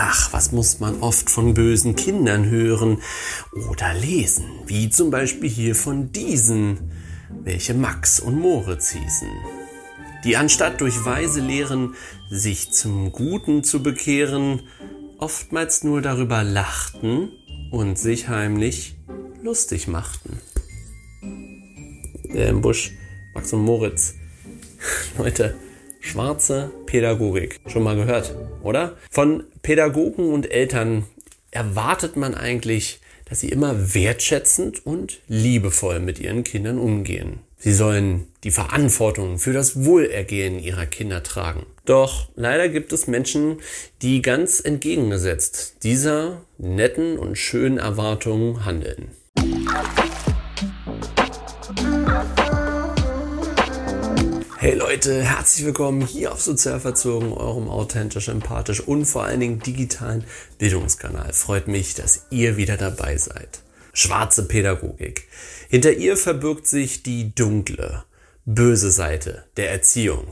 Ach, was muss man oft von bösen Kindern hören oder lesen, wie zum Beispiel hier von diesen, welche Max und Moritz hießen. Die anstatt durch weise Lehren sich zum Guten zu bekehren, oftmals nur darüber lachten und sich heimlich lustig machten. Der im Busch, Max und Moritz. Leute, schwarze Pädagogik. Schon mal gehört, oder? Von Pädagogen und Eltern erwartet man eigentlich, dass sie immer wertschätzend und liebevoll mit ihren Kindern umgehen. Sie sollen die Verantwortung für das Wohlergehen ihrer Kinder tragen. Doch leider gibt es Menschen, die ganz entgegengesetzt dieser netten und schönen Erwartungen handeln. Hey Leute, herzlich willkommen hier auf Sozial Verzogen, eurem authentisch, empathisch und vor allen Dingen digitalen Bildungskanal. Freut mich, dass ihr wieder dabei seid. Schwarze Pädagogik. Hinter ihr verbirgt sich die dunkle, böse Seite der Erziehung,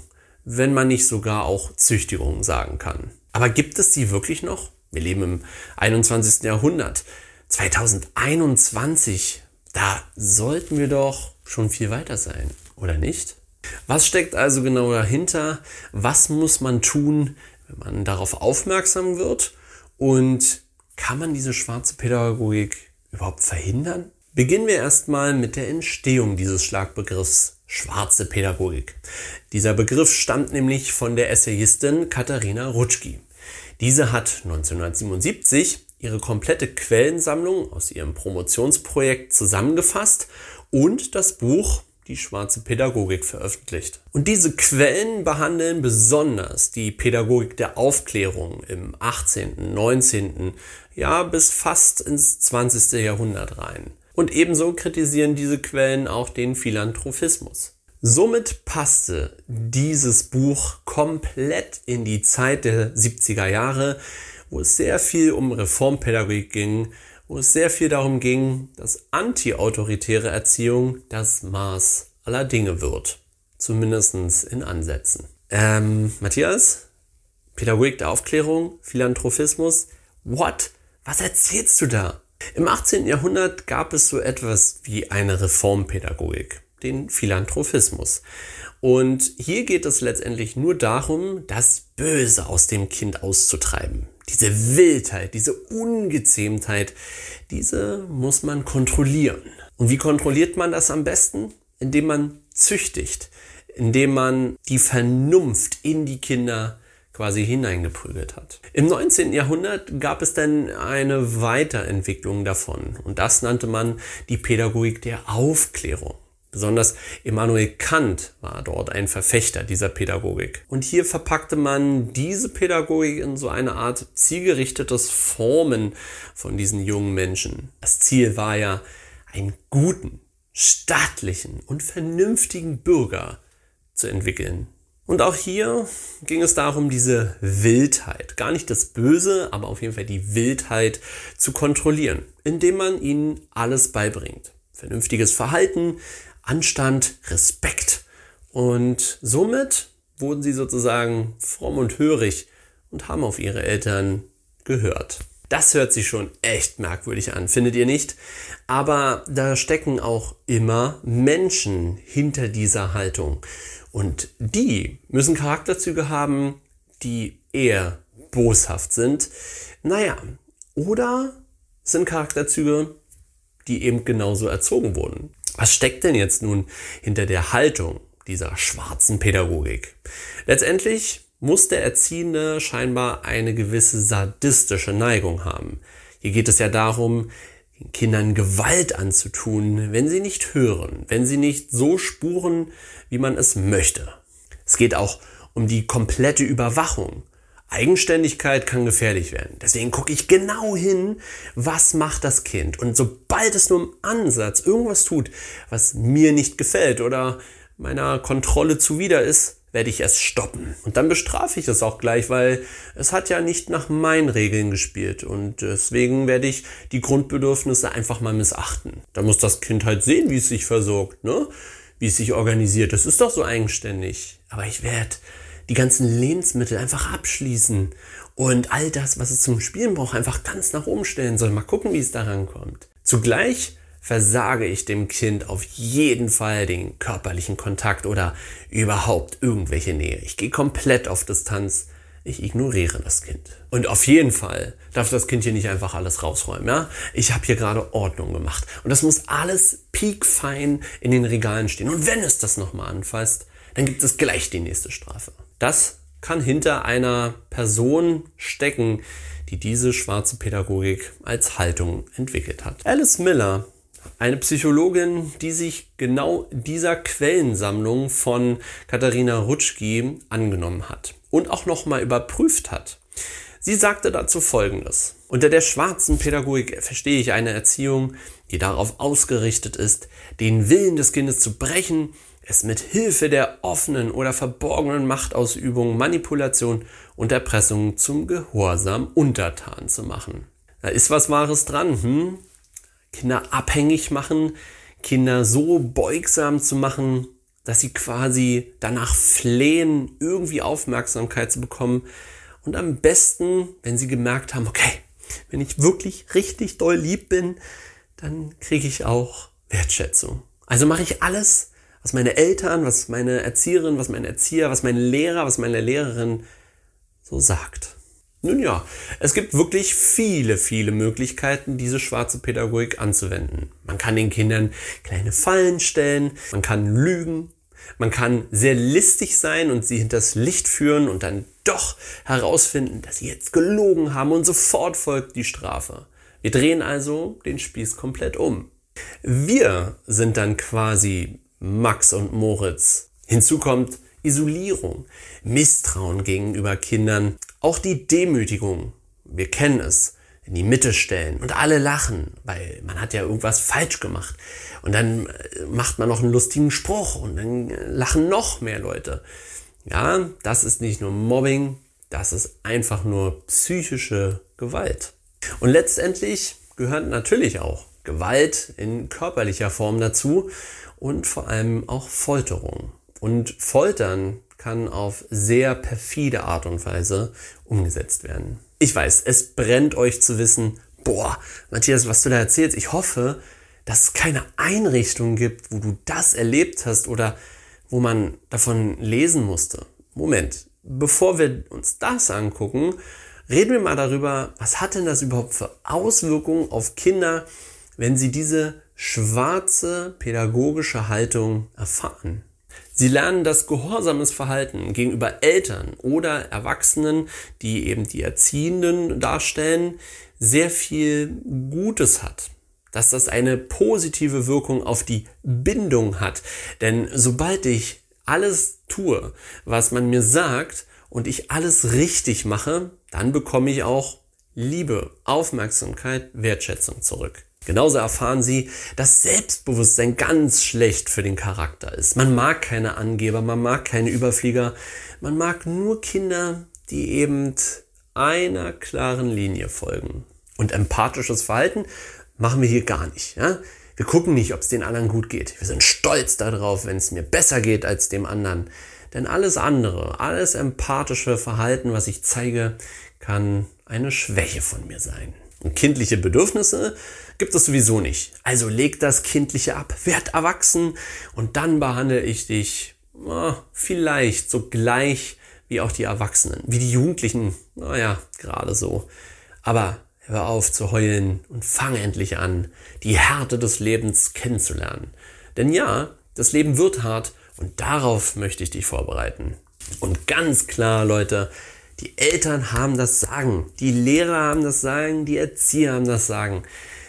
wenn man nicht sogar auch Züchtigung sagen kann. Aber gibt es die wirklich noch? Wir leben im 21. Jahrhundert. 2021, da sollten wir doch schon viel weiter sein, oder nicht? Was steckt also genau dahinter? Was muss man tun, wenn man darauf aufmerksam wird? Und kann man diese schwarze Pädagogik überhaupt verhindern? Beginnen wir erstmal mit der Entstehung dieses Schlagbegriffs schwarze Pädagogik. Dieser Begriff stammt nämlich von der Essayistin Katharina Rutschki. Diese hat 1977 ihre komplette Quellensammlung aus ihrem Promotionsprojekt zusammengefasst und das Buch die schwarze Pädagogik veröffentlicht. Und diese Quellen behandeln besonders die Pädagogik der Aufklärung im 18., 19., ja bis fast ins 20. Jahrhundert rein. Und ebenso kritisieren diese Quellen auch den Philanthropismus. Somit passte dieses Buch komplett in die Zeit der 70er Jahre, wo es sehr viel um Reformpädagogik ging, wo es sehr viel darum ging, dass antiautoritäre Erziehung das Maß aller Dinge wird. Zumindest in Ansätzen. Ähm, Matthias? Pädagogik der Aufklärung? Philanthropismus? What? Was erzählst du da? Im 18. Jahrhundert gab es so etwas wie eine Reformpädagogik, den Philanthropismus. Und hier geht es letztendlich nur darum, das Böse aus dem Kind auszutreiben. Diese Wildheit, diese Ungezähmtheit, diese muss man kontrollieren. Und wie kontrolliert man das am besten? Indem man züchtigt, indem man die Vernunft in die Kinder quasi hineingeprügelt hat. Im 19. Jahrhundert gab es dann eine Weiterentwicklung davon und das nannte man die Pädagogik der Aufklärung. Besonders Immanuel Kant war dort ein Verfechter dieser Pädagogik. Und hier verpackte man diese Pädagogik in so eine Art zielgerichtetes Formen von diesen jungen Menschen. Das Ziel war ja, einen guten, stattlichen und vernünftigen Bürger zu entwickeln. Und auch hier ging es darum, diese Wildheit, gar nicht das Böse, aber auf jeden Fall die Wildheit zu kontrollieren, indem man ihnen alles beibringt. Vernünftiges Verhalten, Anstand, Respekt. Und somit wurden sie sozusagen fromm und hörig und haben auf ihre Eltern gehört. Das hört sich schon echt merkwürdig an, findet ihr nicht? Aber da stecken auch immer Menschen hinter dieser Haltung. Und die müssen Charakterzüge haben, die eher boshaft sind. Naja, oder sind Charakterzüge, die eben genauso erzogen wurden. Was steckt denn jetzt nun hinter der Haltung dieser schwarzen Pädagogik? Letztendlich muss der Erziehende scheinbar eine gewisse sadistische Neigung haben. Hier geht es ja darum, den Kindern Gewalt anzutun, wenn sie nicht hören, wenn sie nicht so spuren, wie man es möchte. Es geht auch um die komplette Überwachung. Eigenständigkeit kann gefährlich werden. Deswegen gucke ich genau hin, was macht das Kind. Und sobald es nur im Ansatz irgendwas tut, was mir nicht gefällt oder meiner Kontrolle zuwider ist, werde ich es stoppen. Und dann bestrafe ich es auch gleich, weil es hat ja nicht nach meinen Regeln gespielt. Und deswegen werde ich die Grundbedürfnisse einfach mal missachten. Da muss das Kind halt sehen, wie es sich versorgt, ne? wie es sich organisiert. Das ist doch so eigenständig. Aber ich werde die ganzen Lebensmittel einfach abschließen und all das, was es zum Spielen braucht, einfach ganz nach oben stellen soll. Mal gucken, wie es daran kommt. Zugleich versage ich dem Kind auf jeden Fall den körperlichen Kontakt oder überhaupt irgendwelche Nähe. Ich gehe komplett auf Distanz. Ich ignoriere das Kind. Und auf jeden Fall darf das Kind hier nicht einfach alles rausräumen. Ja? Ich habe hier gerade Ordnung gemacht. Und das muss alles piekfein in den Regalen stehen. Und wenn es das nochmal anfasst, dann gibt es gleich die nächste Strafe. Das kann hinter einer Person stecken, die diese schwarze Pädagogik als Haltung entwickelt hat. Alice Miller eine Psychologin, die sich genau dieser Quellensammlung von Katharina Rutschki angenommen hat und auch nochmal überprüft hat. Sie sagte dazu Folgendes. Unter der schwarzen Pädagogik verstehe ich eine Erziehung, die darauf ausgerichtet ist, den Willen des Kindes zu brechen, es mit Hilfe der offenen oder verborgenen Machtausübung, Manipulation und Erpressung zum Gehorsam untertan zu machen. Da ist was Wahres dran, hm? Kinder abhängig machen, Kinder so beugsam zu machen, dass sie quasi danach flehen, irgendwie Aufmerksamkeit zu bekommen. Und am besten, wenn sie gemerkt haben, okay, wenn ich wirklich richtig doll lieb bin, dann kriege ich auch Wertschätzung. Also mache ich alles, was meine Eltern, was meine Erzieherin, was mein Erzieher, was mein Lehrer, was meine Lehrerin so sagt. Nun ja, es gibt wirklich viele, viele Möglichkeiten, diese schwarze Pädagogik anzuwenden. Man kann den Kindern kleine Fallen stellen, man kann lügen, man kann sehr listig sein und sie hinters Licht führen und dann doch herausfinden, dass sie jetzt gelogen haben und sofort folgt die Strafe. Wir drehen also den Spieß komplett um. Wir sind dann quasi Max und Moritz. Hinzu kommt Isolierung, Misstrauen gegenüber Kindern, auch die Demütigung, wir kennen es, in die Mitte stellen und alle lachen, weil man hat ja irgendwas falsch gemacht. Und dann äh, macht man noch einen lustigen Spruch und dann äh, lachen noch mehr Leute. Ja, das ist nicht nur Mobbing, das ist einfach nur psychische Gewalt. Und letztendlich gehört natürlich auch Gewalt in körperlicher Form dazu und vor allem auch Folterung. Und Foltern kann auf sehr perfide Art und Weise umgesetzt werden. Ich weiß, es brennt euch zu wissen, boah, Matthias, was du da erzählst, ich hoffe, dass es keine Einrichtung gibt, wo du das erlebt hast oder wo man davon lesen musste. Moment, bevor wir uns das angucken, reden wir mal darüber, was hat denn das überhaupt für Auswirkungen auf Kinder, wenn sie diese schwarze pädagogische Haltung erfahren. Sie lernen das gehorsames Verhalten gegenüber Eltern oder Erwachsenen, die eben die Erziehenden darstellen, sehr viel Gutes hat. Dass das eine positive Wirkung auf die Bindung hat. Denn sobald ich alles tue, was man mir sagt und ich alles richtig mache, dann bekomme ich auch Liebe, Aufmerksamkeit, Wertschätzung zurück. Genauso erfahren sie, dass Selbstbewusstsein ganz schlecht für den Charakter ist. Man mag keine Angeber, man mag keine Überflieger, man mag nur Kinder, die eben einer klaren Linie folgen. Und empathisches Verhalten machen wir hier gar nicht. Ja? Wir gucken nicht, ob es den anderen gut geht. Wir sind stolz darauf, wenn es mir besser geht als dem anderen. Denn alles andere, alles empathische Verhalten, was ich zeige, kann eine Schwäche von mir sein. Und kindliche Bedürfnisse gibt es sowieso nicht. Also leg das Kindliche ab, werd erwachsen und dann behandle ich dich oh, vielleicht so gleich wie auch die Erwachsenen, wie die Jugendlichen, naja, gerade so. Aber hör auf zu heulen und fang endlich an, die Härte des Lebens kennenzulernen. Denn ja, das Leben wird hart und darauf möchte ich dich vorbereiten. Und ganz klar, Leute, die Eltern haben das Sagen, die Lehrer haben das Sagen, die Erzieher haben das Sagen.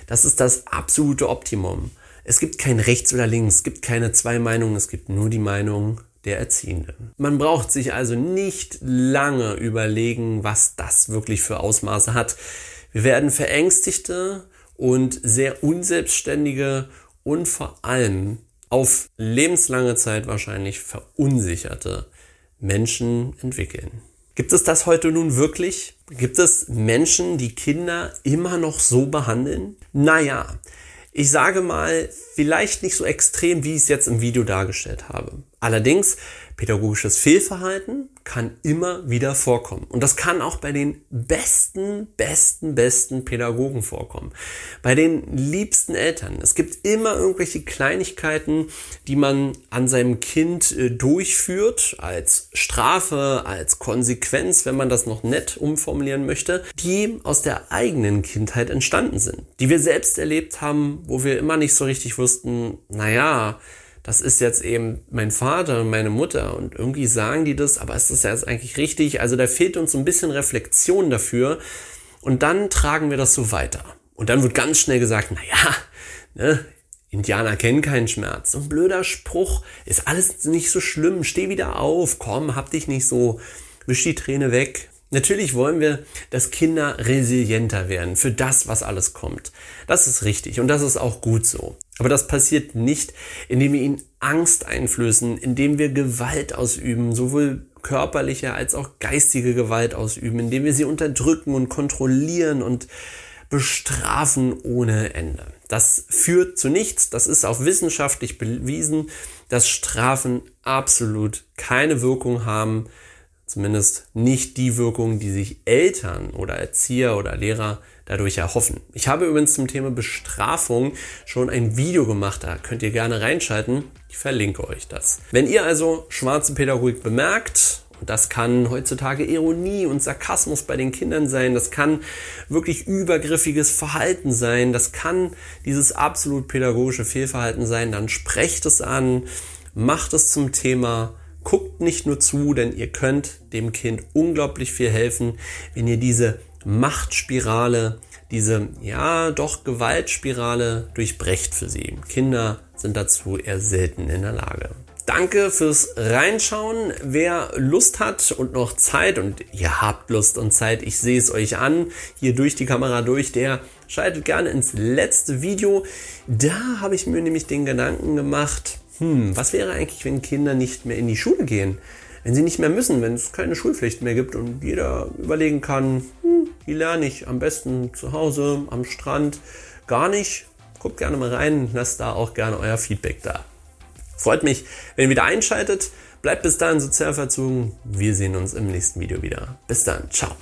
Das ist das absolute Optimum. Es gibt kein Rechts oder Links, es gibt keine zwei Meinungen, es gibt nur die Meinung der Erziehenden. Man braucht sich also nicht lange überlegen, was das wirklich für Ausmaße hat. Wir werden verängstigte und sehr unselbstständige und vor allem auf lebenslange Zeit wahrscheinlich verunsicherte Menschen entwickeln. Gibt es das heute nun wirklich? Gibt es Menschen, die Kinder immer noch so behandeln? Naja, ich sage mal, vielleicht nicht so extrem, wie ich es jetzt im Video dargestellt habe. Allerdings, pädagogisches Fehlverhalten kann immer wieder vorkommen. Und das kann auch bei den besten, besten, besten Pädagogen vorkommen. Bei den liebsten Eltern. Es gibt immer irgendwelche Kleinigkeiten, die man an seinem Kind äh, durchführt, als Strafe, als Konsequenz, wenn man das noch nett umformulieren möchte, die aus der eigenen Kindheit entstanden sind. Die wir selbst erlebt haben, wo wir immer nicht so richtig wussten, naja, das ist jetzt eben mein Vater und meine Mutter und irgendwie sagen die das, aber ist das jetzt eigentlich richtig? Also da fehlt uns ein bisschen Reflexion dafür und dann tragen wir das so weiter. Und dann wird ganz schnell gesagt, naja, ne, Indianer kennen keinen Schmerz. So ein blöder Spruch, ist alles nicht so schlimm, steh wieder auf, komm, hab dich nicht so, wisch die Träne weg. Natürlich wollen wir, dass Kinder resilienter werden für das, was alles kommt. Das ist richtig und das ist auch gut so. Aber das passiert nicht, indem wir ihnen Angst einflößen, indem wir Gewalt ausüben, sowohl körperliche als auch geistige Gewalt ausüben, indem wir sie unterdrücken und kontrollieren und bestrafen ohne Ende. Das führt zu nichts, das ist auch wissenschaftlich bewiesen, dass Strafen absolut keine Wirkung haben, zumindest nicht die Wirkung, die sich Eltern oder Erzieher oder Lehrer dadurch erhoffen. Ich habe übrigens zum Thema Bestrafung schon ein Video gemacht, da könnt ihr gerne reinschalten. Ich verlinke euch das. Wenn ihr also schwarze Pädagogik bemerkt, und das kann heutzutage Ironie und Sarkasmus bei den Kindern sein. Das kann wirklich übergriffiges Verhalten sein. Das kann dieses absolut pädagogische Fehlverhalten sein. Dann sprecht es an, macht es zum Thema guckt nicht nur zu, denn ihr könnt dem Kind unglaublich viel helfen, wenn ihr diese Machtspirale, diese ja doch Gewaltspirale durchbrecht für sie. Kinder sind dazu eher selten in der Lage. Danke fürs Reinschauen. Wer Lust hat und noch Zeit und ihr habt Lust und Zeit, ich sehe es euch an, hier durch die Kamera durch, der schaltet gerne ins letzte Video. Da habe ich mir nämlich den Gedanken gemacht, hm, was wäre eigentlich, wenn Kinder nicht mehr in die Schule gehen? Wenn sie nicht mehr müssen, wenn es keine Schulpflicht mehr gibt und jeder überlegen kann, hm, wie lerne ich am besten zu Hause, am Strand, gar nicht. Guckt gerne mal rein, lasst da auch gerne euer Feedback da. Freut mich, wenn ihr wieder einschaltet. Bleibt bis dahin sozial verzogen. Wir sehen uns im nächsten Video wieder. Bis dann. Ciao.